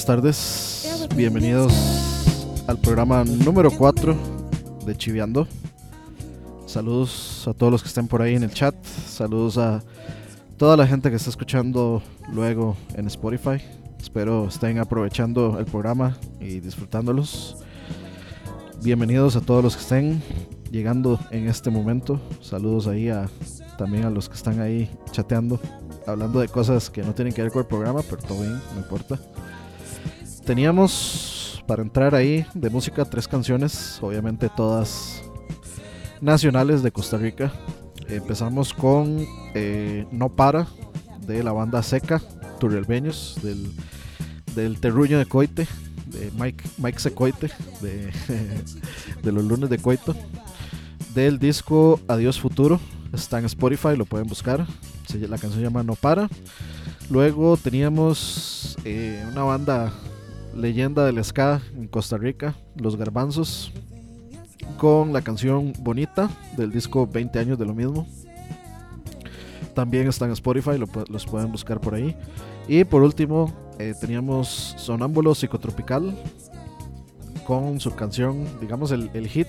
Buenas, tardes. Bienvenidos al programa número 4 de Chiviando. Saludos a todos los que estén por ahí en el chat. Saludos a toda la gente que está escuchando luego en Spotify. Espero estén aprovechando el programa y disfrutándolos. Bienvenidos a todos los que estén llegando en este momento. Saludos ahí a también a los que están ahí chateando, hablando de cosas que no tienen que ver con el programa, pero todo bien, no importa. Teníamos para entrar ahí de música tres canciones, obviamente todas nacionales de Costa Rica. Empezamos con eh, No Para, de la banda Seca, Turrialbeños, del, del Terruño de Coite, de Mike, Mike Secoite, de, de los lunes de Coito, del disco Adiós Futuro, está en Spotify, lo pueden buscar, la canción se llama No Para. Luego teníamos eh, una banda leyenda del ska en Costa Rica, Los Garbanzos, con la canción Bonita del disco 20 años de lo mismo. También está en Spotify, los pueden buscar por ahí. Y por último, eh, teníamos Sonámbulo Psicotropical con su canción, digamos el, hit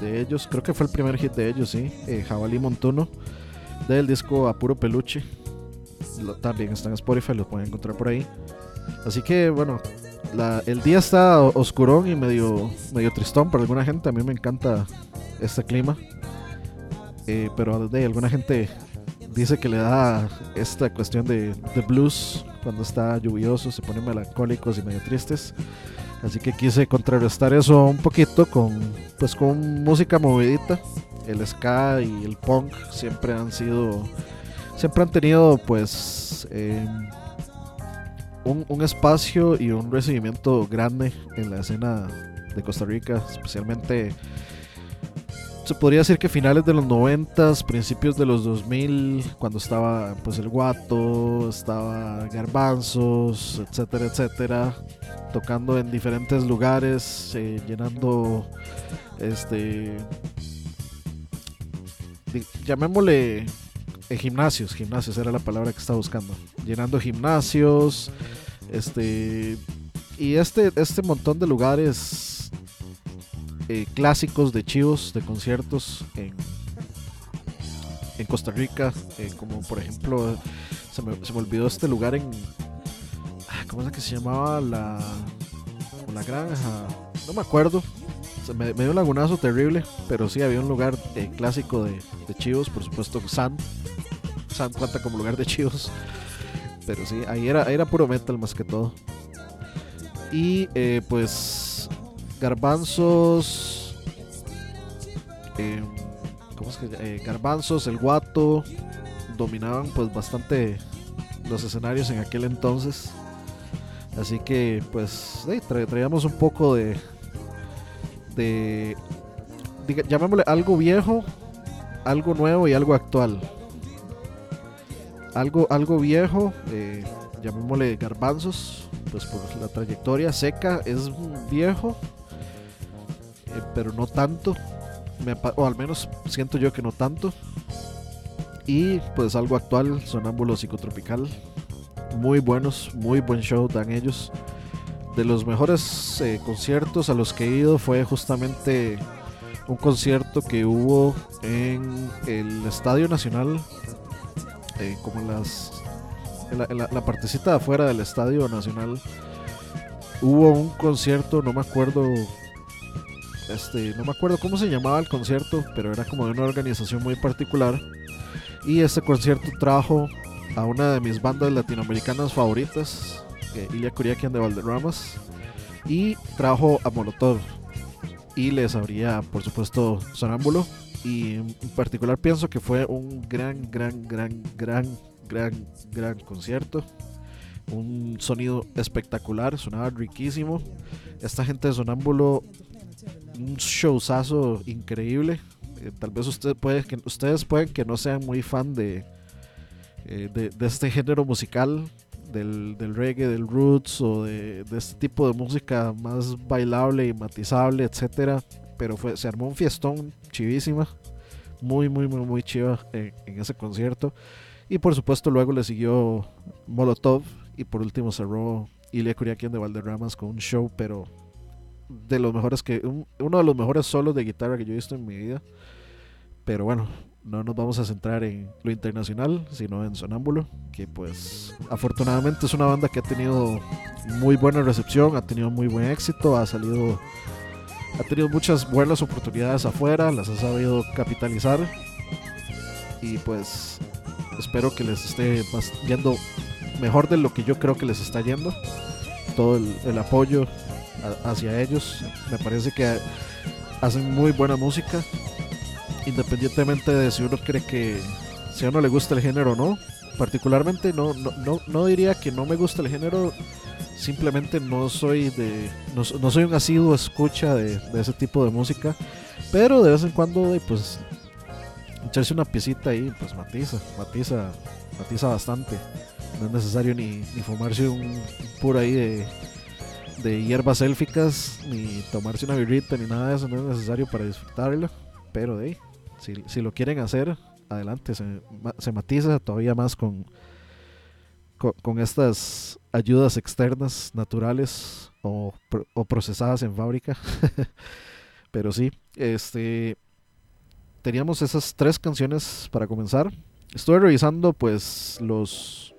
de ellos, creo que fue el primer hit de ellos, sí, eh, Jabalí Montuno, del disco A Puro Peluche. también está en Spotify, lo pueden encontrar por ahí. Así que bueno, el día está oscurón y medio, medio tristón para alguna gente. A mí me encanta este clima. Eh, pero de alguna gente dice que le da esta cuestión de, blues cuando está lluvioso, se ponen melancólicos y medio tristes. Así que quise contrarrestar eso un poquito con, pues, con música movidita. El ska y el punk siempre han sido, siempre han tenido pues eh, un, espacio y un recibimiento grande en la escena de Costa Rica, especialmente se podría decir que finales de los 90, principios de los 2000, cuando estaba pues el Guato, estaba Garbanzos, etcétera, etcétera, tocando en diferentes lugares, eh, llenando este llamémosle eh, gimnasios, gimnasios era la palabra que estaba buscando, llenando gimnasios, este y este este montón de lugares eh, clásicos de chivos, de conciertos en, en Costa Rica, eh, como por ejemplo se me, se me, olvidó este lugar en ah, ¿cómo es que se llamaba la la granja? No me acuerdo. me, dio un lagunazo terrible, pero sí había un lugar clásico de, de chivos, por supuesto, San San cuenta como lugar de chivos. Pero sí, ahí era, era puro metal más que todo. Y eh, pues Garbanzos. Eh, ¿Cómo es que? Eh, garbanzos, el guato. Dominaban pues bastante los escenarios en aquel entonces. Así que pues traíamos un poco de... De... llamémosle algo viejo, algo nuevo y algo actual algo, algo viejo, eh, llamémosle garbanzos, pues por la trayectoria seca, es viejo, eh, pero no tanto, o al menos siento yo que no tanto. Y pues algo actual, Sonámbulo Psicotropical, muy buenos, muy buen show dan ellos. De los mejores eh, conciertos a los que he ido fue justamente un concierto que hubo en el Estadio Nacional eh, como las en la, partecita de afuera del Estadio Nacional hubo un concierto, no me acuerdo este, no me acuerdo cómo se llamaba el concierto, pero era como de una organización muy particular. Y este concierto trajo a una de mis bandas latinoamericanas favoritas, Ilya Kuriakian de Valderramas, y trajo a Molotov. Y les abría, por supuesto, Sonámbulo, y en particular pienso que fue un gran, gran, gran, gran, gran, gran concierto. Un sonido espectacular, sonaba riquísimo. Esta gente de Sonámbulo, un showzazo increíble. Eh, tal vez usted puede, que, ustedes pueden que no sean muy fan de, eh, de, este género musical, del, del, reggae, del roots o de, de, este tipo de música más bailable y matizable, etcétera pero fue, se armó un fiestón chivísima, muy, muy, muy, muy chiva en, ese concierto. Y por supuesto luego le siguió Molotov y por último cerró Ilya Kuriakian de Valderramas con un show, pero de los mejores que. uno de los mejores solos de guitarra que yo he visto en mi vida. Pero bueno, no nos vamos a centrar en lo internacional, sino en Sonámbulo, que pues afortunadamente es una banda que ha tenido muy buena recepción, ha tenido muy buen éxito, ha salido, ha tenido muchas buenas oportunidades afuera, las ha sabido capitalizar. Y pues espero que les esté yendo mejor de lo que yo creo que les está yendo, todo el, apoyo hacia ellos, me parece que hacen muy buena música independientemente de si uno cree que si a uno le gusta el género o no. Particularmente no, no, no, diría que no me gusta el género, simplemente no soy de no, soy un asiduo escucha de, ese tipo de música, pero de vez en cuando pues echarse una piecita ahí pues matiza, matiza, matiza bastante. No es necesario ni, ni fumarse un puro ahí de, de hierbas élficas, ni tomarse una birrita, ni nada de eso, no es necesario para disfrutarlo, pero de ahí si, lo quieren hacer, adelante, se, matiza todavía más con, con, estas ayudas externas, naturales o, procesadas en fábrica. Pero sí, este teníamos esas tres canciones para comenzar. Estuve revisando pues los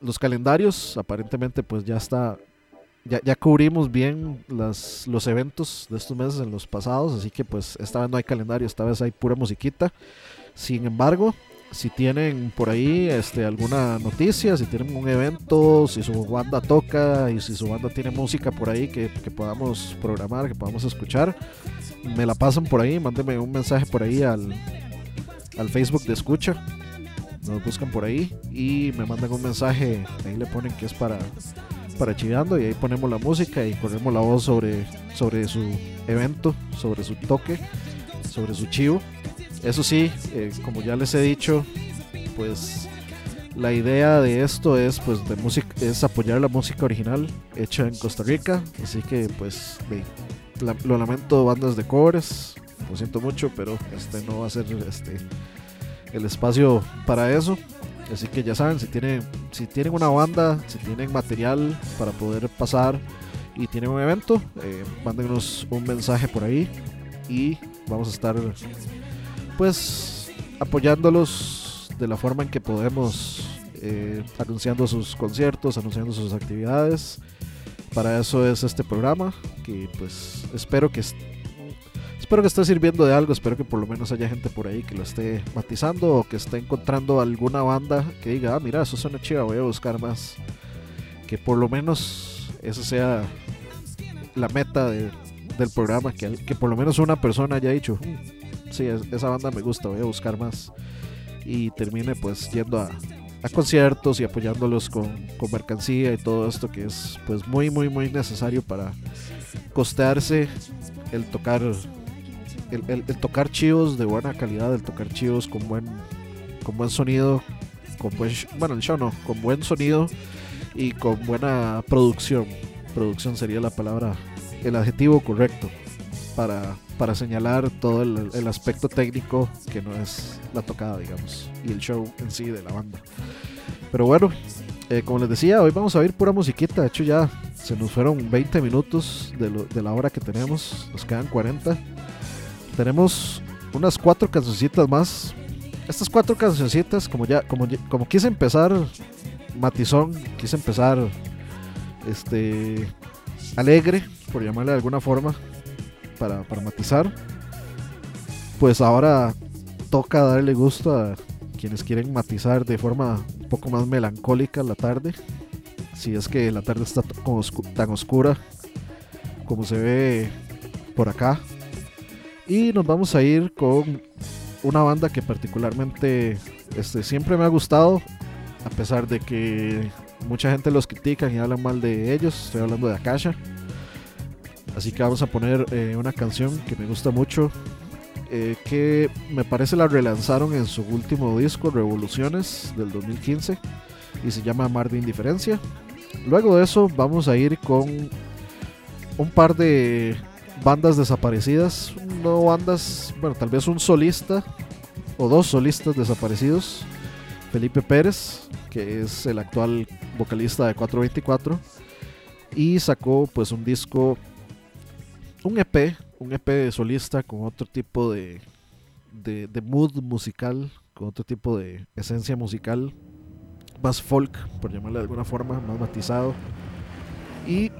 los calendarios, aparentemente pues ya está ya, cubrimos bien las, los eventos de estos meses en los pasados, así que pues esta vez no hay calendario, esta vez hay pura musiquita. Sin embargo, si tienen por ahí este, alguna noticia, si tienen un evento, si su banda toca y si su banda tiene música por ahí que, podamos programar, que podamos escuchar, me la pasan por ahí, mándenme un mensaje por ahí al, al Facebook de escucha. Nos buscan por ahí y me mandan un mensaje, ahí le ponen que es para para Chivando y ahí ponemos la música y corremos la voz sobre, sobre su evento, sobre su toque, sobre su chivo. Eso sí, eh, como ya les he dicho, pues la idea de esto es pues de música es apoyar la música original hecha en Costa Rica, así que pues lo lamento bandas de covers, lo siento mucho, pero este no va a ser este el espacio para eso. Así que ya saben, si tienen, si tienen una banda, si tienen material para poder pasar y tienen un evento, eh, mándenos un mensaje por ahí y vamos a estar pues apoyándolos de la forma en que podemos, eh, anunciando sus conciertos, anunciando sus actividades. Para eso es este programa, que pues espero que Espero que esté sirviendo de algo, espero que por lo menos haya gente por ahí que lo esté matizando o que esté encontrando alguna banda que diga, ah, mira, eso suena chido, voy a buscar más. Que por lo menos esa sea la meta del programa, que, que por lo menos una persona haya dicho, mm, sí, esa banda me gusta, voy a buscar más. Y termine pues yendo a, a conciertos y apoyándolos con, con, mercancía y todo esto que es pues muy muy muy necesario para costearse el tocar el, tocar chivos de buena calidad, el tocar chivos con buen, con buen sonido, con buen, bueno, el show no, con buen sonido y con buena producción. Producción sería la palabra, el adjetivo correcto para, para señalar todo el, aspecto técnico que no es la tocada, digamos, y el show en sí de la banda. Pero bueno, eh, como les decía, hoy vamos a oír pura musiquita. De hecho, ya se nos fueron 20 minutos de, de la hora que tenemos, nos quedan 40 tenemos unas cuatro cancioncitas más. Estas cuatro cancioncitas, como ya, como, como quise empezar matizón, quise empezar este alegre, por llamarle de alguna forma, para, para matizar. Pues ahora toca darle gusto a quienes quieren matizar de forma un poco más melancólica la tarde. Si es que la tarde está tan oscura como se ve por acá, y nos vamos a ir con una banda que particularmente este, siempre me ha gustado, a pesar de que mucha gente los critica y hablan mal de ellos. Estoy hablando de Akasha. Así que vamos a poner eh, una canción que me gusta mucho, eh, que me parece la relanzaron en su último disco, Revoluciones, del 2015, y se llama Mar de Indiferencia. Luego de eso vamos a ir con un par de bandas desaparecidas, no bandas, bueno, tal vez un solista o dos solistas desaparecidos. Felipe Pérez, que es el actual vocalista de 424, y sacó pues un disco, un EP, un EP solista con otro tipo de, de, de mood musical, con otro tipo de esencia musical, más folk, por llamarle de alguna forma, más matizado. Y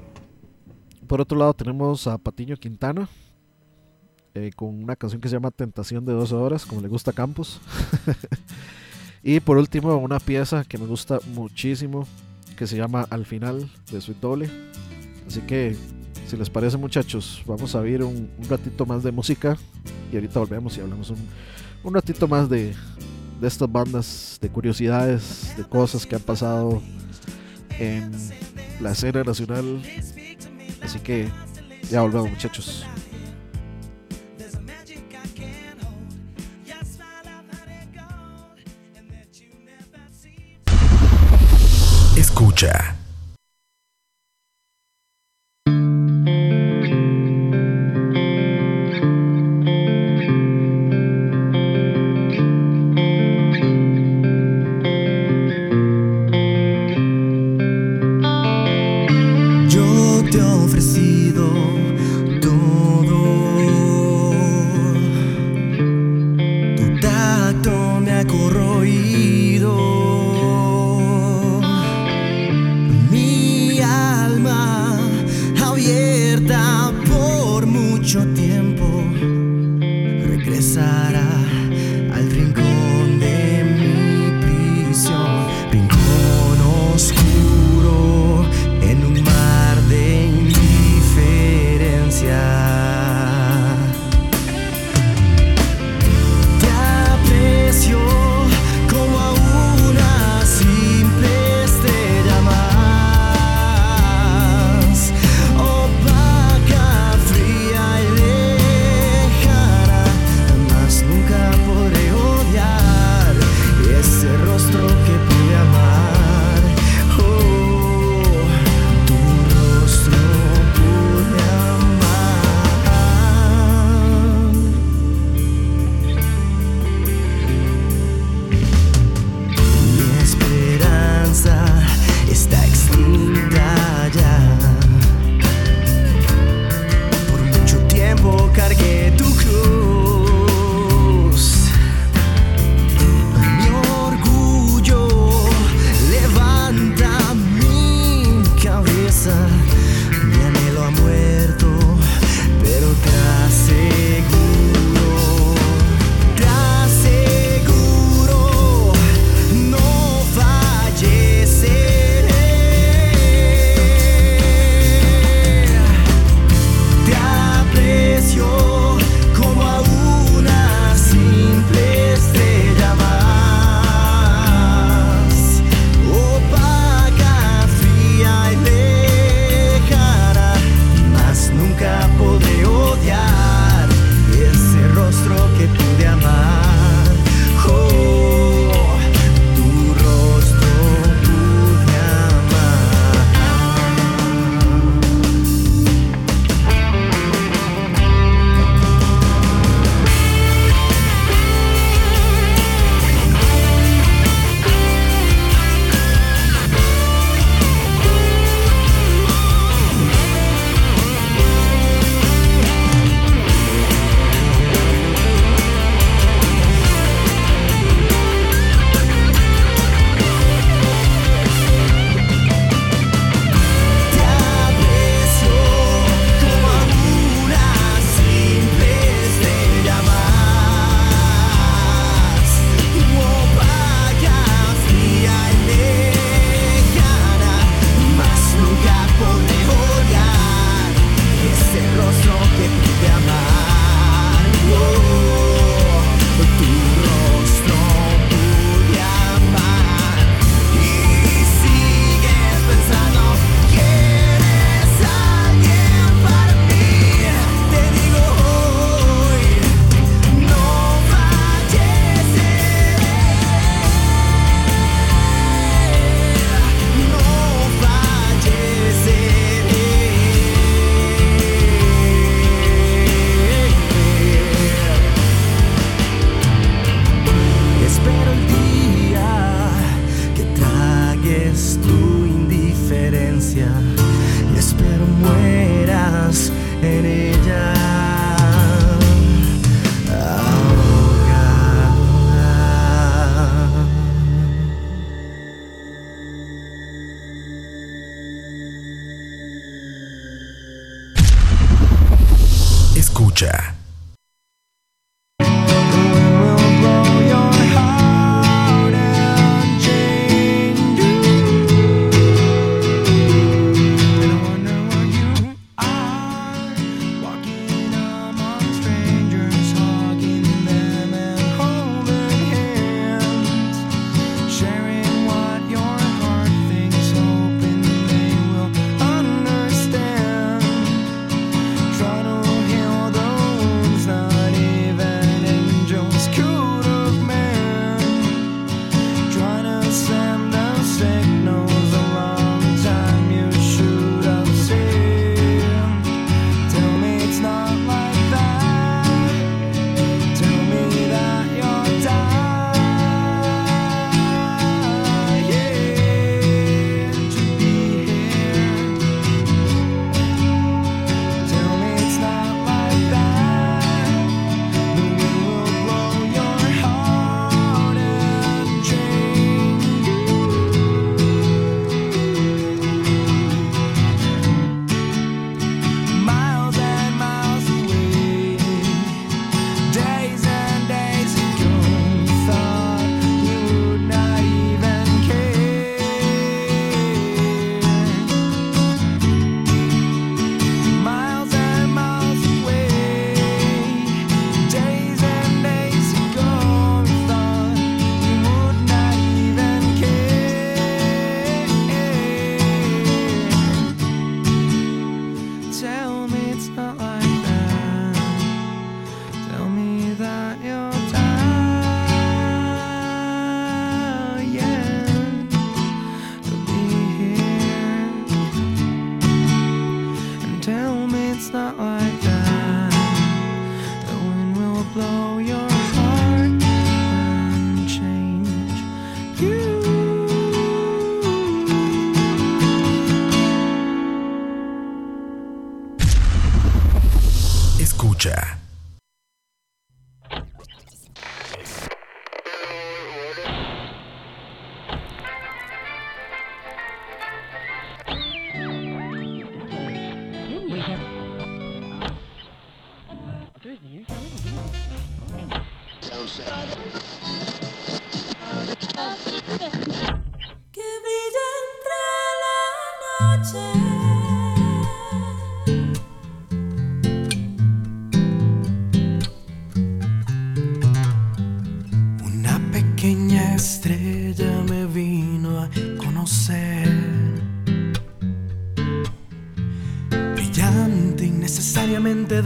por otro lado tenemos a Patiño Quintana, eh, con una canción que se llama Tentación de 12 horas, como le gusta a Campos. y por último, una pieza que me gusta muchísimo, que se llama Al final de Sweet Doble. Así que, si les parece, muchachos, vamos a ver un, ratito más de música y ahorita volvemos y hablamos un, un ratito más de, de estas bandas, de curiosidades, de cosas que han pasado en la escena nacional. Así que ya volvemos, muchachos. Escucha.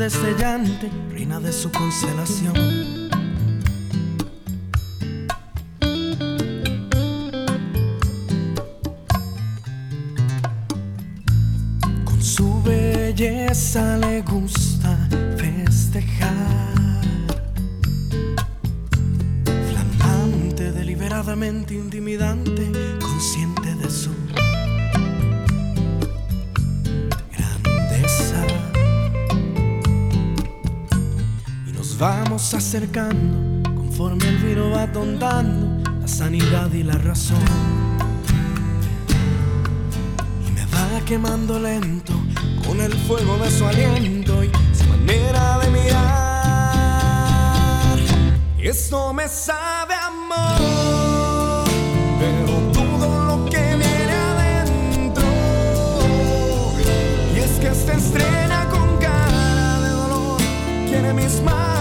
destellante, reina de su constelación. Con su belleza le gusta festejar. Flamante, deliberadamente intimidante acercando, conforme el virus va tontando la sanidad y la razón. Y me va quemando lento con el fuego de su aliento y su manera de mirar. Y eso me sabe amor, pero todo lo que viene adentro. Y es que esta estrella con cara de dolor quiere mis manos.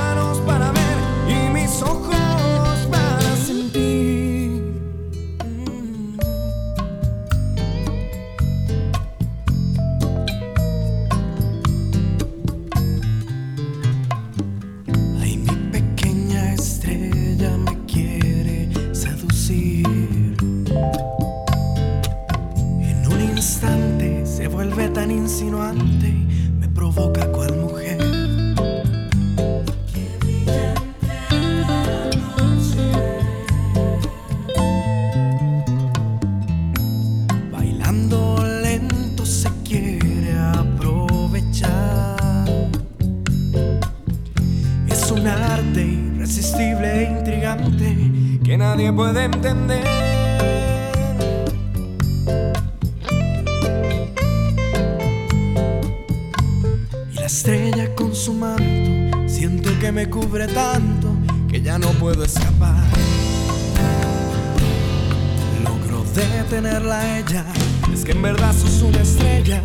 de tenerla a ella. Es que en verdad sos una estrella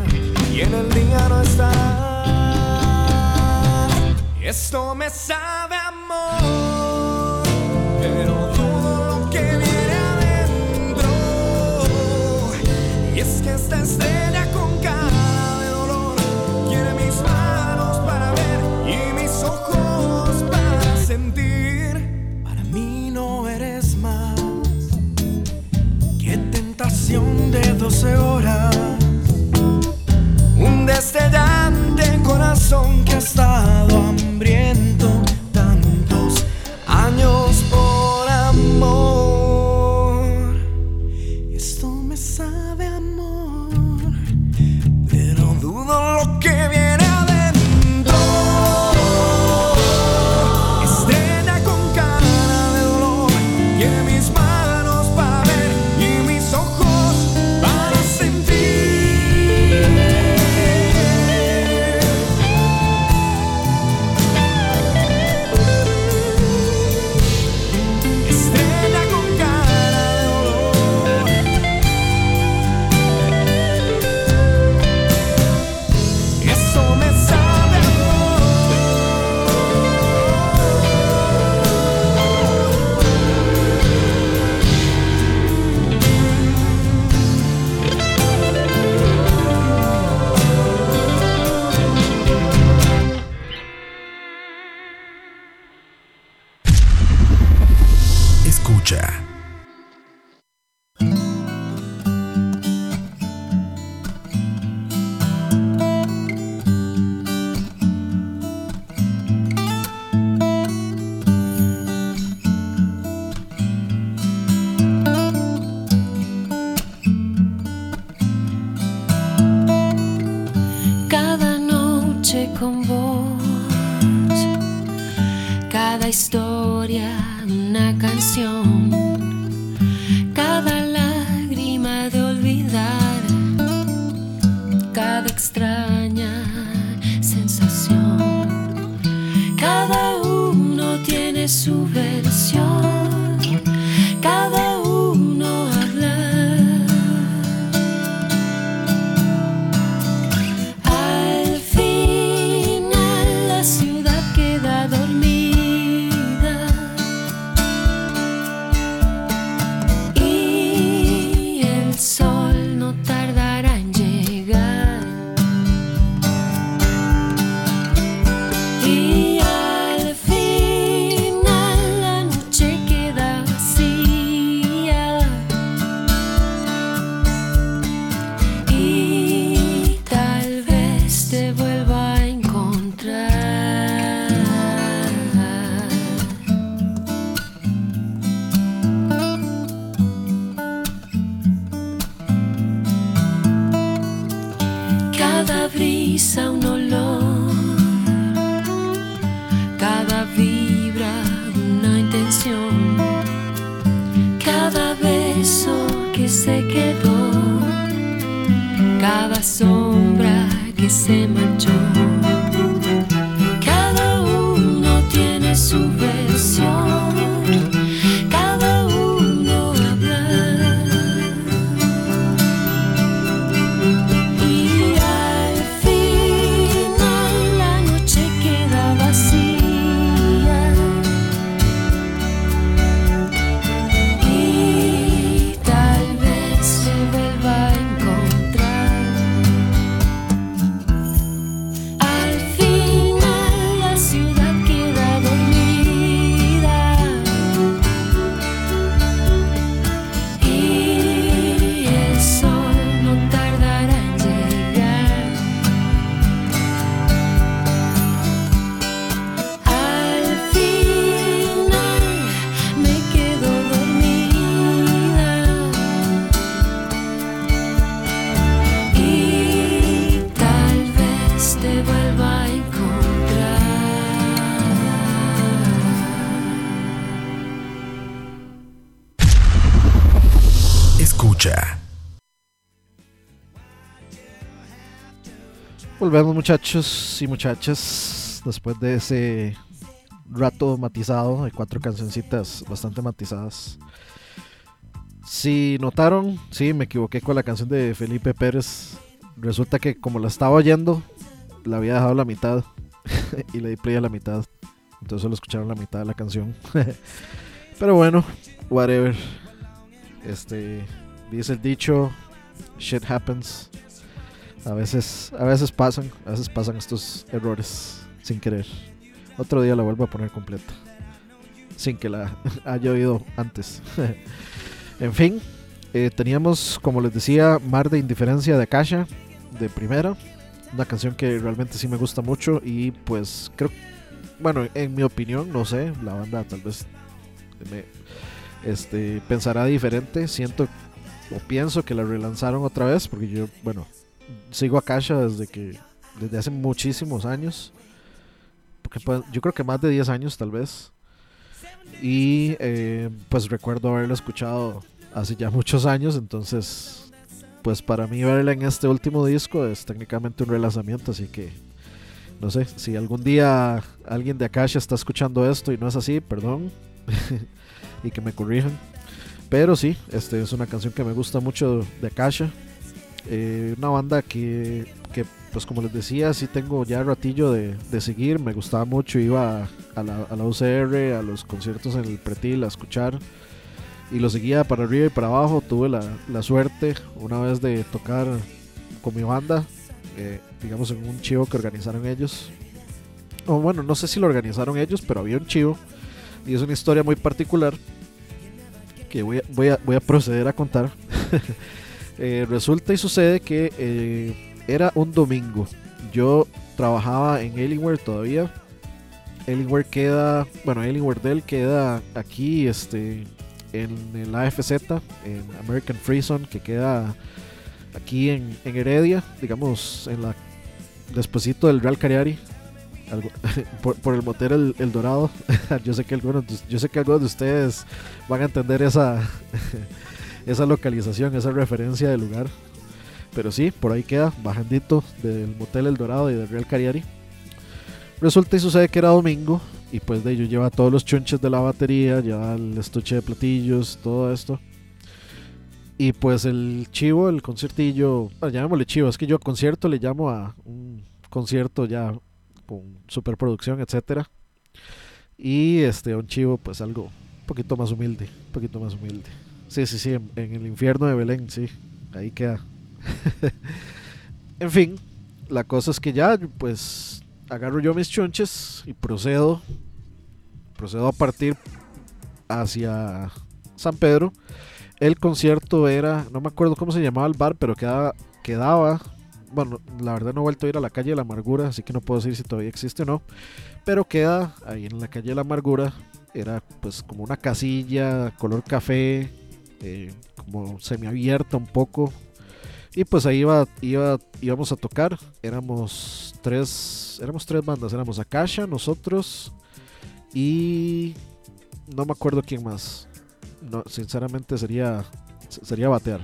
y en el día no está. Esto me sabe amor, pero todo lo que viene adentro. Y es que esta estrella. 12 horas, un destellante corazón que está con vos. Cada historia, una canción volvemos muchachos y muchachas después de ese rato matizado de cuatro cancioncitas bastante matizadas. Si notaron, sí, me equivoqué con la canción de Felipe Pérez. Resulta que como la estaba oyendo, la había dejado la mitad y le di play a la mitad. Entonces solo escucharon la mitad de la canción. Pero bueno, whatever. Este, dice el dicho, shit happens. A veces, a veces pasan, a veces pasan estos errores sin querer. Otro día la vuelvo a poner completa. Sin que la haya oído antes. en fin, eh, teníamos, como les decía, Mar de Indiferencia de Akasha, de primera. Una canción que realmente sí me gusta mucho y pues creo, bueno, en mi opinión, no sé, la banda tal vez me este, pensará diferente. Siento o pienso que la relanzaron otra vez porque yo, bueno, sigo a Kasha desde que desde hace muchísimos años. Porque pues, yo creo que más de 10 años tal vez. Y eh, pues recuerdo haberla escuchado hace ya muchos años, entonces pues para mí verla en este último disco es técnicamente un relanzamiento, así que no sé, si algún día alguien de Akasha está escuchando esto y no es así, perdón, y que me corrijan. Pero sí, este es una canción que me gusta mucho de Akasha. Eh, una banda que, que, pues como les decía, sí tengo ya ratillo de, de seguir, me gustaba mucho, iba a la, UCR, a los conciertos en el Pretil a escuchar y lo seguía para arriba y para abajo. Tuve la, la suerte una vez de tocar con mi banda, eh, digamos en un chivo que organizaron ellos. O bueno, no sé si lo organizaron ellos, pero había un chivo y es una historia muy particular que voy voy a, voy a proceder a contar. Eh, resulta y sucede que eh, era un domingo. Yo trabajaba en Alienware todavía. Alienware queda, bueno, Alienware Dell queda aquí, este, en el AFZ, en American Free Zone, que queda aquí en, Heredia, digamos, en la despuesito del Real Cariari, algo, por, el motel el, el, Dorado. yo sé que algunos, yo sé que algunos de ustedes van a entender esa esa localización, esa referencia del lugar. Pero sí, por ahí queda, bajandito del motel El Dorado y del Real Cariari. Resulta y sucede que era domingo y pues de ello lleva todos los chunches de la batería, lleva el estuche de platillos, todo esto. Y pues el chivo, el conciertillo, bueno, llamémosle chivo, es que yo concierto le llamo a un concierto ya con superproducción, etcétera. Y este, un chivo, pues algo un poquito más humilde, un poquito más humilde. Sí, sí, sí, en, el infierno de Belén, sí, ahí queda. en fin, la cosa es que ya, pues, agarro yo mis chunches y procedo, procedo a partir hacia San Pedro. El concierto era, no me acuerdo cómo se llamaba el bar, pero quedaba, quedaba, bueno, la verdad no he vuelto a ir a la calle de la amargura, así que no puedo decir si todavía existe o no, pero queda ahí en la calle de la amargura, era pues como una casilla, color café, eh, como semiabierta un poco. Y pues ahí iba, iba, íbamos a tocar. Éramos tres, éramos tres bandas. Éramos Akasha, nosotros y no me acuerdo quién más. No, sinceramente sería, sería batear.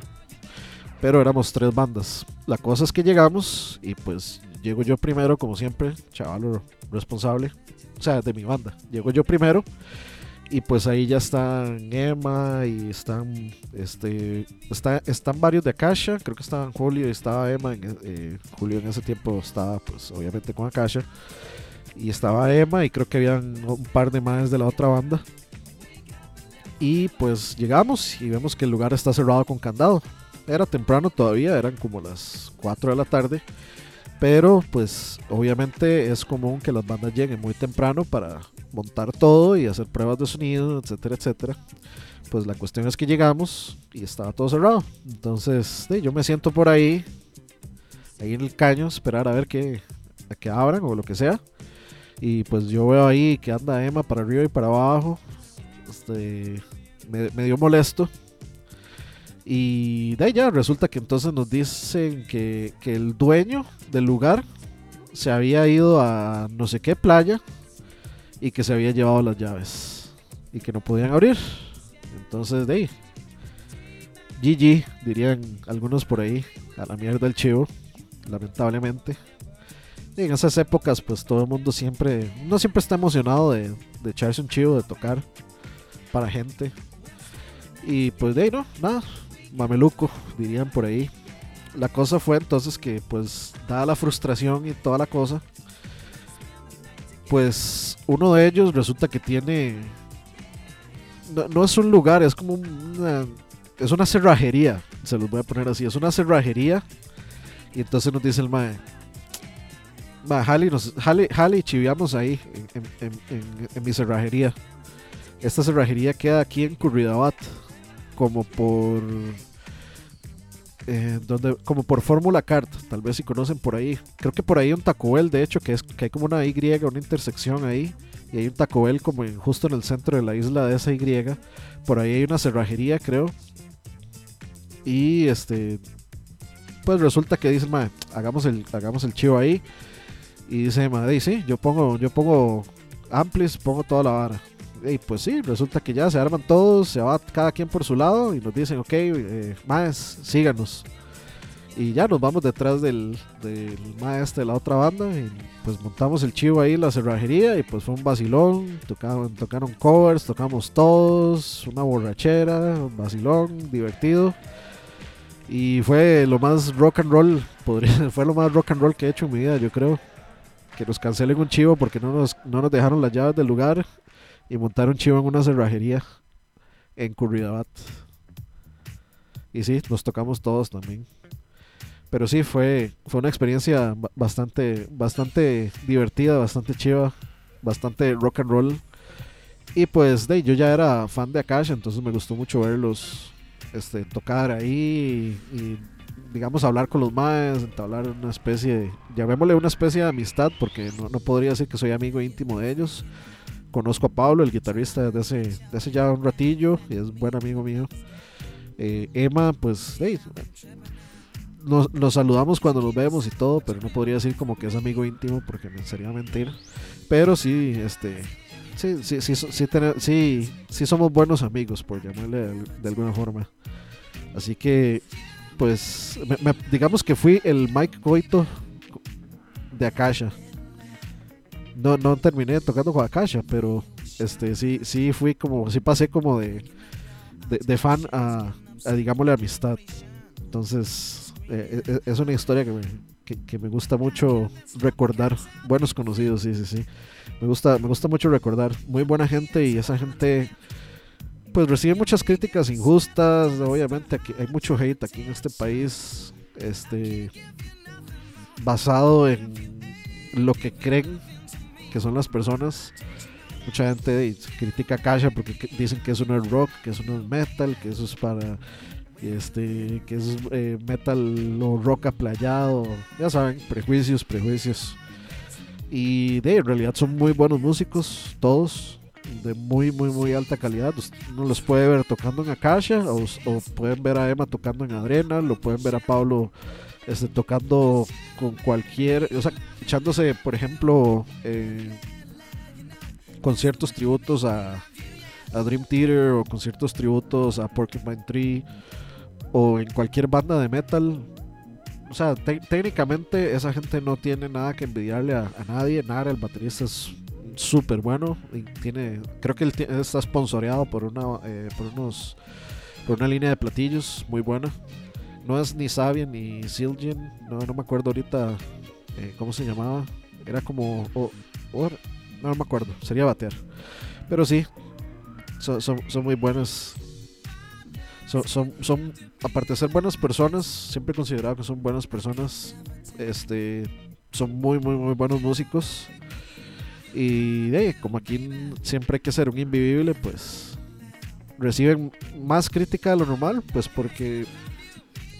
Pero éramos tres bandas. La cosa es que llegamos y pues llego yo primero, como siempre, chaval responsable. O sea, de mi banda. Llego yo primero y pues ahí ya están Emma y están este está, están varios de Akasha creo que estaban Julio y estaba Emma eh, Julio en ese tiempo estaba pues obviamente con Akasha y estaba Emma y creo que habían un par de más de la otra banda. Y pues llegamos y vemos que el lugar está cerrado con candado. Era temprano todavía eran como las 4 de la tarde pero pues obviamente es común que las bandas lleguen muy temprano para montar todo y hacer pruebas de sonido, etcétera, etcétera. Pues la cuestión es que llegamos y estaba todo cerrado. Entonces yo me siento por ahí, ahí en el caño, esperar a ver que, a abran o lo que sea. Y pues yo veo ahí que anda Emma para arriba y para abajo. Este, me, me dio molesto. Y de ahí ya resulta que entonces nos dicen que, que el dueño del lugar se había ido a no sé qué playa y que se había llevado las llaves y que no podían abrir. Entonces, de ahí, GG, dirían algunos por ahí, a la mierda del chivo, lamentablemente. en esas épocas, pues todo el mundo siempre, no siempre está emocionado de, de echarse un chivo, de tocar para gente. Y pues de ahí no, nada, mameluco, dirían por ahí. La cosa fue entonces que, pues, dada la frustración y toda la cosa, pues uno de ellos resulta que tiene. No, no es un lugar, es como una. Es una cerrajería, se los voy a poner así. Es una cerrajería. Y entonces nos dice el mae. Mae, jale, nos, jale, jale y chiviamos ahí en- en mi cerrajería. Esta cerrajería queda aquí en Curridabat, como por eh, donde, como por Fórmula Kart, tal vez si conocen por ahí. Creo que por ahí un Taco Bell, de hecho, que, es, que hay como una Y, una intersección ahí. Y hay un Taco como justo en el centro de la isla de esa Y. Por ahí hay una cerrajería, creo. Y este. Pues resulta que dice, "Mae, hagamos el, hagamos el chivo ahí. Y dice, madre, sí, yo pongo, yo pongo amplis, pongo toda la vara. Y pues sí, resulta que ya se arman todos, se va cada quien por su lado y nos dicen, ok, eh, más, síganos. Y ya nos vamos detrás del, del maestro de la otra banda y pues montamos el chivo ahí, la cerrajería y pues fue un vacilón, tocaron, tocaron covers, tocamos todos, una borrachera, un vacilón, divertido. Y fue lo más rock and roll, podría, fue lo más rock and roll que he hecho en mi vida, yo creo. Que nos cancelen un chivo porque no nos, no nos dejaron las llaves del lugar y montar un chivo en una cerrajería en Curridabat. Y sí, nos tocamos todos también. Pero sí, fue, fue una experiencia ba- bastante, bastante divertida, bastante chiva, bastante rock and roll. Y pues de, yo ya era fan de Akash, entonces me gustó mucho verlos este, tocar ahí y, y, digamos hablar con los maes, entablar una especie de, llamémosle una especie de amistad, porque no, no podría decir que soy amigo íntimo de ellos. Conozco a Pablo, el guitarrista, desde hace, ya un ratillo y es buen amigo mío. Eh, Emma, pues hey, nos, nos saludamos cuando nos vemos y todo, pero no podría decir como que es amigo íntimo porque sería mentir. Pero sí, este, sí, sí, sí, sí, tener- sí, sí somos buenos amigos, por llamarle de, alguna forma. Así que, pues, digamos que fui el Mike Coito de Akasha. No, no terminé tocando con Akasha, pero este sí, sí fui como, sí pasé como de, de, fan a, a, digámosle, amistad. Entonces, eh, eh, es una historia que me, que, que me gusta mucho recordar. Buenos conocidos, sí, sí, sí. Me gusta, me gusta mucho recordar. Muy buena gente y esa gente pues recibe muchas críticas injustas. Obviamente aquí hay mucho hate aquí en este país. Este basado en lo que creen que son las personas. Mucha gente critica a Kasha porque que- dicen que eso no es rock, que eso no es metal, que eso es para este que es eh, metal o rock aplayado. Ya saben, prejuicios, prejuicios. Y de en realidad son muy buenos músicos, todos, de muy, muy, muy alta calidad. Uno los puede ver tocando en Akasha, o, o pueden ver a Emma tocando en Adrenal, lo pueden ver a Pablo este, tocando con cualquier, o sea, echándose, por ejemplo, eh, conciertos tributos a, a Dream Theater o conciertos tributos a Porcupine Tree o en cualquier banda de metal. O sea, te- técnicamente esa gente no tiene nada que envidiarle a, nadie. Nara, el baterista, es súper bueno. Y tiene, creo que él está sponsoreado por una, eh, por unos, por una línea de platillos muy buena. No es ni Sabian ni Silgen, no, no me acuerdo ahorita eh, cómo se llamaba. Era como, o- o- no me acuerdo, sería bater. Pero sí, son, son, muy buenas. Son, son, son, aparte de ser buenas personas, siempre he considerado que son buenas personas. Este, son muy, muy, muy buenos músicos. Y como aquí siempre hay que ser un invivible, pues reciben más crítica de lo normal, pues porque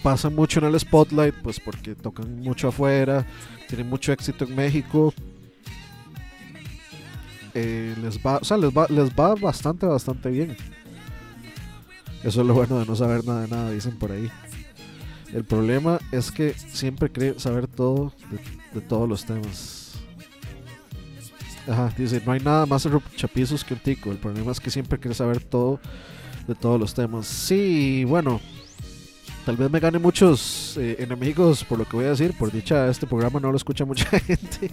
pasan mucho en el spotlight, pues porque tocan mucho afuera, tienen mucho éxito en México. Eh, les va, o sea, les va, les va bastante, bastante bien. Eso es lo bueno de no saber nada de nada, dicen por ahí. El problema es que siempre cree saber todo de, de todos los temas. Ajá, dice, no hay nada más chapizos que un tico. El problema es que siempre quiere saber todo de todos los temas. Sí, bueno, tal vez me gane muchos eh, enemigos por lo que voy a decir. Por dicha, este programa no lo escucha mucha gente.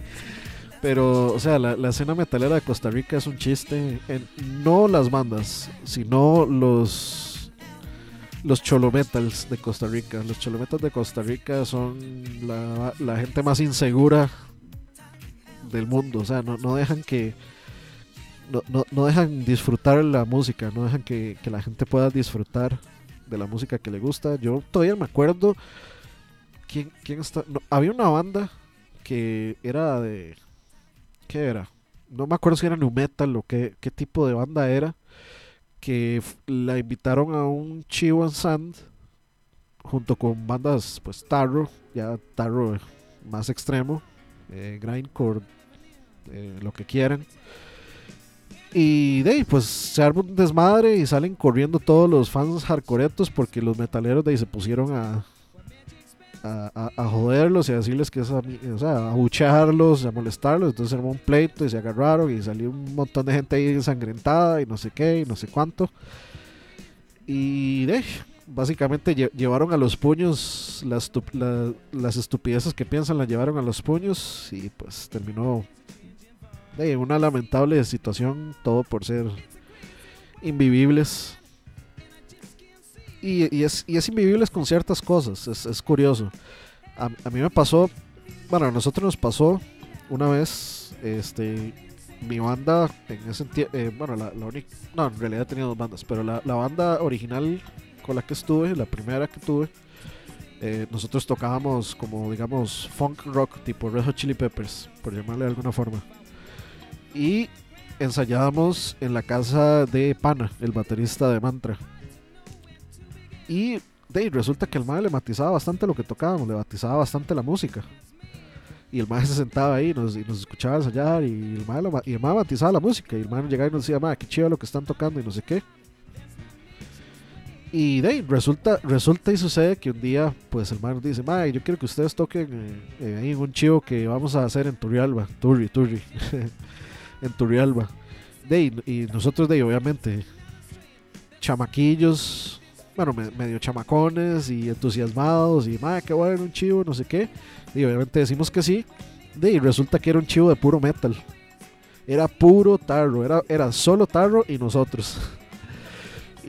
Pero, o sea, la, la escena metalera de Costa Rica es un chiste. En, no las bandas, sino los los cholometals de Costa Rica. Los cholometals de Costa Rica son la, la gente más insegura del mundo. O sea, no, no dejan que. No, no, no dejan disfrutar la música, no dejan que, que la gente pueda disfrutar de la música que le gusta. Yo todavía me acuerdo. ¿Quién, quién está? había una banda que era de. ¿Qué era? No me acuerdo si era New Metal o qué, qué tipo de banda era. Que la invitaron a un and Sand junto con bandas, pues Tarro, ya Tarro eh, más extremo, eh, Grindcore, eh, lo que quieran. Y de ahí, pues se arma un desmadre y salen corriendo todos los fans hardcoretos porque los metaleros de ahí se pusieron a, a, joderlos y a decirles que es a, o sea, a a molestarlos. Entonces se armó un pleito y se agarraron y salió un montón de gente ahí ensangrentada y no sé qué y no sé cuánto. Y de básicamente lle- llevaron a los puños las, la- las estupideces que piensan, las llevaron a los puños y pues terminó de una lamentable situación, todo por ser invivibles. Y, y es, y es invivibles con ciertas cosas, es, es curioso. A, a mí me pasó, bueno, a nosotros nos pasó una vez, este, mi banda, en ese eh, bueno, la, la única, no, en realidad tenía dos bandas, pero la, la banda original con la que estuve, la primera que tuve, eh, nosotros tocábamos como, digamos, funk rock, tipo Red Hot Chili Peppers, por llamarle de alguna forma. Y ensayábamos en la casa de Pana, el baterista de Mantra. Y de ahí, resulta que el mae le matizaba bastante lo que tocábamos, le matizaba bastante la música. Y el mae se sentaba ahí y nos, escuchaba ensayar y el mae, matizaba la música. Y el mae llegaba y nos decía, mae, qué chido lo que están tocando y no sé qué. Y de ahí, resulta, resulta y sucede que un día, pues el mae dice, mae, yo quiero que ustedes toquen eh, eh, ahí en un chivo que vamos a hacer en Turrialba. Turri, Turri. en Turrialba. De y nosotros de obviamente, chamaquillos, bueno, me- medio chamacones y entusiasmados y, madre, qué bueno, un chivo, no sé qué. Y obviamente decimos que sí. De resulta que era un chivo de puro metal. Era puro tarro, era, era solo tarro y nosotros.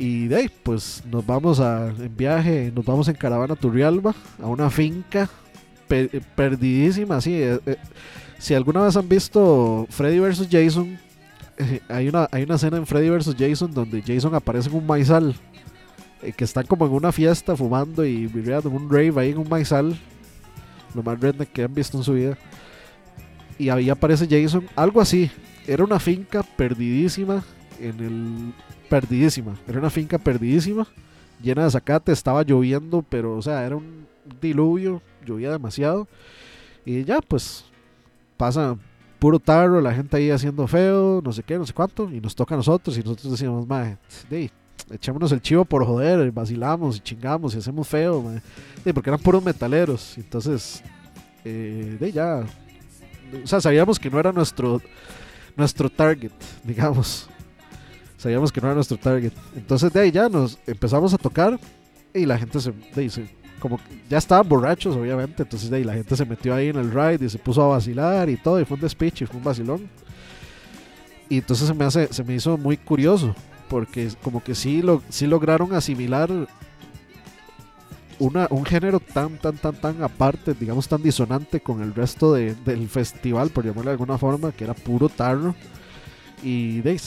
Y de pues nos vamos a, en viaje, nos vamos en caravana a Turrialba, a una finca pe- perdidísima, así. eh, eh, si alguna vez han visto Freddy vs. Jason, eh, hay, una, hay una escena en Freddy vs. Jason donde Jason aparece en un maizal, eh, que están como en una fiesta fumando y virreando en un rave ahí en un maizal, lo más redneck que han visto en su vida. Y ahí aparece Jason, algo así. Era una finca perdidísima en el perdidísima. Era una finca perdidísima, llena de zacate, estaba lloviendo, pero o sea, era un diluvio, llovía demasiado. Y ya, pues pasa puro tarro, la gente ahí haciendo feo, no sé qué, no sé cuánto, y nos toca a nosotros, y nosotros decimos, mae, dey, echémonos el chivo por joder, vacilamos y chingamos y hacemos feo, mae". Dey, porque eran puros metaleros, entonces, eh, de ya, o sea, sabíamos que no era nuestro, nuestro target, digamos. Sabíamos que no era nuestro target. Entonces de ahí ya nos empezamos a tocar y la gente se, de se- como ya estaban borrachos obviamente, entonces de ahí la gente se metió ahí en el ride y se puso a vacilar y todo, y fue un despiche, fue un vacilón. Y entonces se me hace, se me hizo muy curioso, porque como que sí, lo, sí lograron asimilar una, un género tan, tan, tan, tan aparte, digamos tan disonante con el resto de- del festival, por llamarlo de alguna forma, que era puro tarro. Y de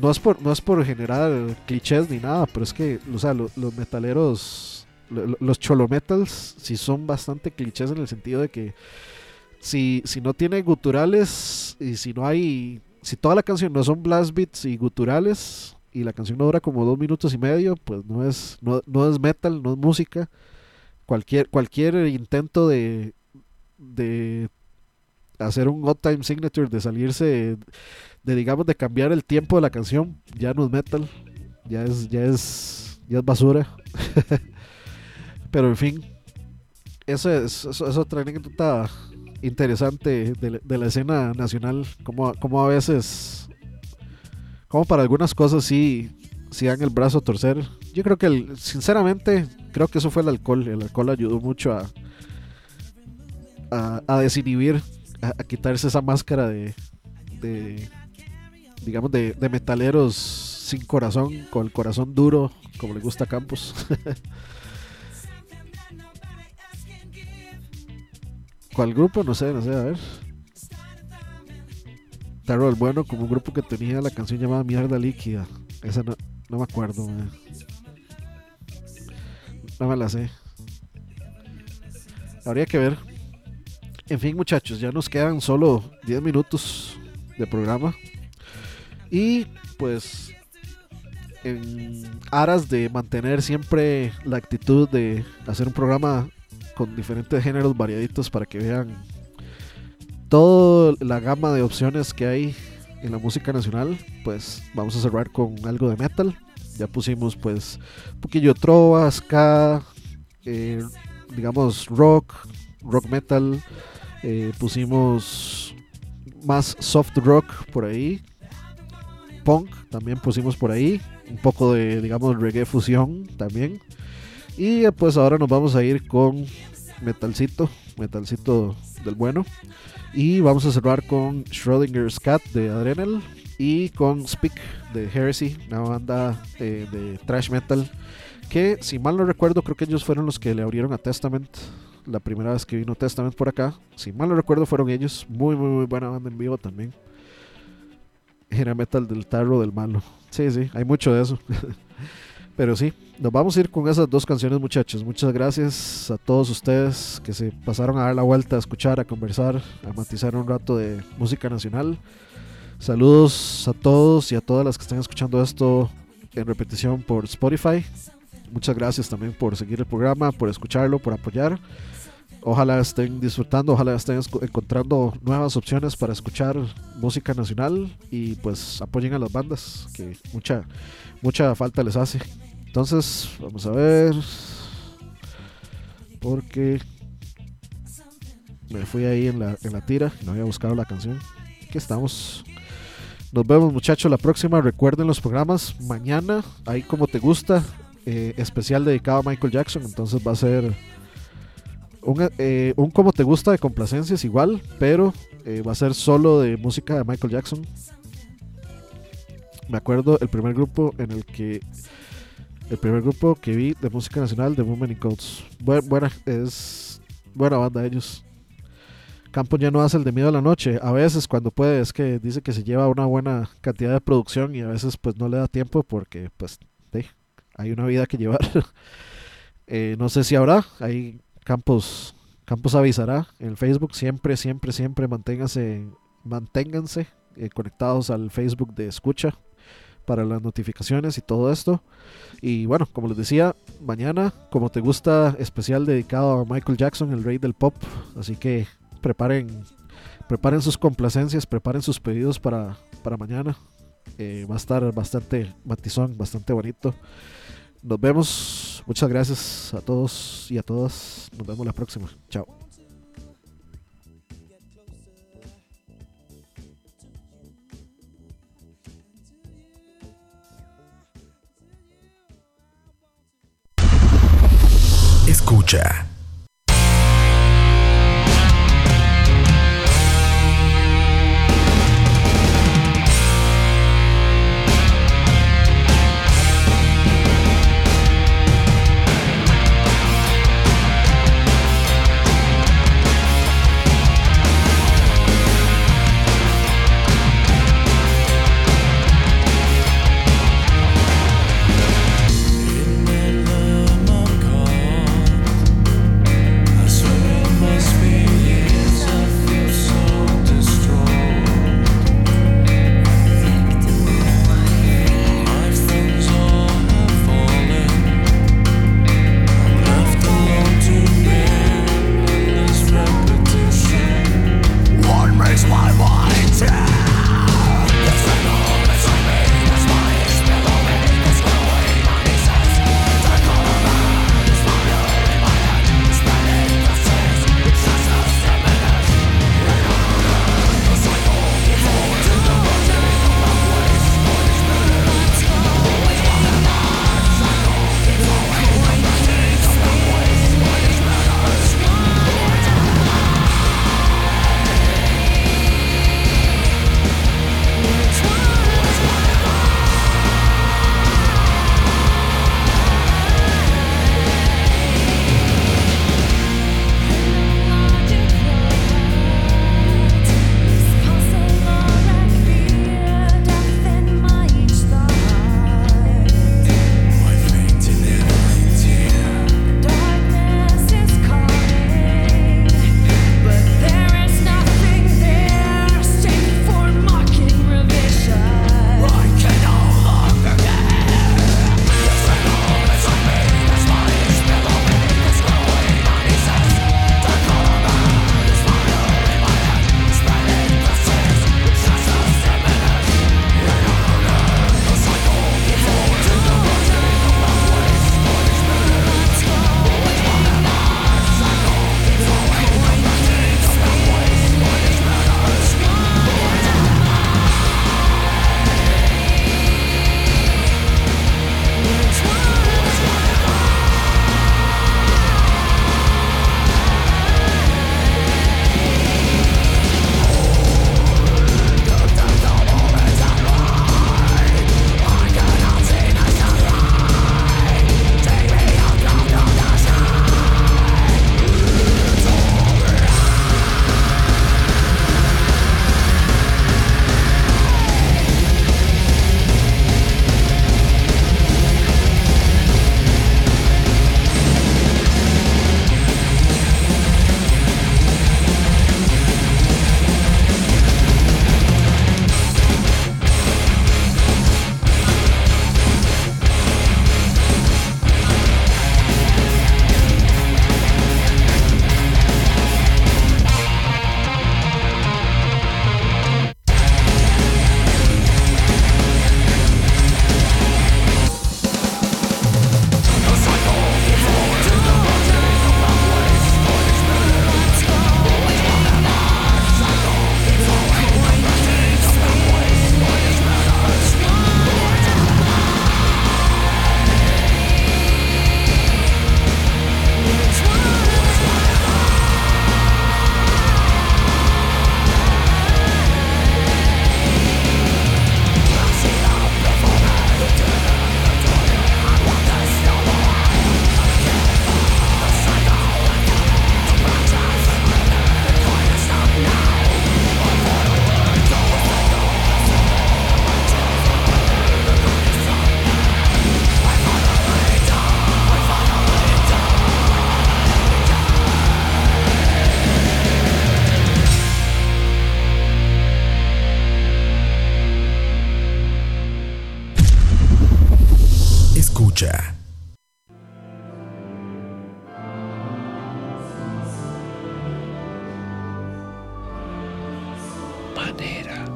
no es por no es por generar clichés ni nada, pero es que o sea, lo- los metaleros, los cholometals, sí son bastante clichés en el sentido de que si, si no tiene guturales y si no hay, si toda la canción no son blast beats y guturales y la canción no dura como dos minutos y medio, pues no es, no, no es metal, no es música. Cualquier, cualquier intento de, de hacer un odd time signature, de salirse de digamos de cambiar el tiempo de la canción ya no es metal ya es ya es ya es basura pero en fin eso es, eso es otra anécdota interesante de, de la escena nacional como, como a veces como para algunas cosas sí sí dan el brazo a torcer yo creo que, el- sinceramente, creo que eso fue el alcohol. El alcohol ayudó mucho a, a, a desinhibir, a, a quitarse esa máscara de, de digamos, de, de metaleros sin corazón, con el corazón duro, como le gusta a Campos. ¿Cuál grupo? No sé, no sé, a ver. Tarot el Bueno, como un grupo que tenía la canción llamada Mierda Líquida. Esa no, no me acuerdo, man. No me la sé. Habría que ver. En fin, muchachos, ya nos quedan solo 10 minutos de programa. Y pues, en aras de mantener siempre la actitud de hacer un programa con diferentes géneros variaditos para que vean toda la gama de opciones que hay en la música nacional, pues vamos a cerrar con algo de metal. Ya pusimos pues un poquillo de trova, ska, eh, digamos rock, rock metal, eh, pusimos más soft rock por ahí, punk también pusimos por ahí, un poco de digamos reggae fusión también. Y eh, pues ahora nos vamos a ir con metalcito, metalcito del bueno. Y vamos a cerrar con Schrodinger's Cat de Adrenal y con Speak de Heresy, una banda eh, de thrash metal que si mal no recuerdo creo que ellos fueron los que le abrieron a Testament la primera vez que vino Testament por acá. Si mal no recuerdo fueron ellos, muy muy muy buena banda en vivo también. Era metal del tarro del malo. Sí, sí, hay mucho de eso. Pero sí, nos vamos a ir con esas dos canciones, muchachos. Muchas gracias a todos ustedes que se pasaron a dar la vuelta, a escuchar, a conversar, a matizar un rato de música nacional. Saludos a todos y a todas las que están escuchando esto en repetición por Spotify. Muchas gracias también por seguir el programa, por escucharlo, por apoyar. Ojalá estén disfrutando, ojalá estén encontrando nuevas opciones para escuchar música nacional y pues apoyen a las bandas que mucha mucha falta les hace. Entonces, vamos a ver. Porque me fui ahí en la, en la tira, no había buscado la canción. Aquí estamos. Nos vemos muchachos la próxima. Recuerden los programas. Mañana, ahí como te gusta, eh, especial dedicado a Michael Jackson. Entonces va a ser un, eh, un como te gusta de complacencias igual, pero eh, va a ser solo de música de Michael Jackson. Me acuerdo el primer grupo en el que el primer grupo que vi de música nacional de Women in Coats. Bu- buena es buena banda ellos. Campo ya no hace el de miedo a la noche. A veces cuando puede es que dice que se lleva una buena cantidad de producción y a veces pues no le da tiempo porque pues hay una vida que llevar. Eh, no sé si habrá. Hay Campos Campos avisará en Facebook. Siempre, siempre, siempre manténganse, manténganse eh, conectados al Facebook de escucha para las notificaciones y todo esto. Y bueno, como les decía, mañana, como te gusta, especial dedicado a Michael Jackson, el rey del pop. Así que preparen, preparen sus complacencias, preparen sus pedidos para, para mañana. Eh, va a estar bastante matizón, bastante bonito. Nos vemos. Muchas gracias a todos y a todas. Nos vemos la próxima. Chao. Escucha. manera.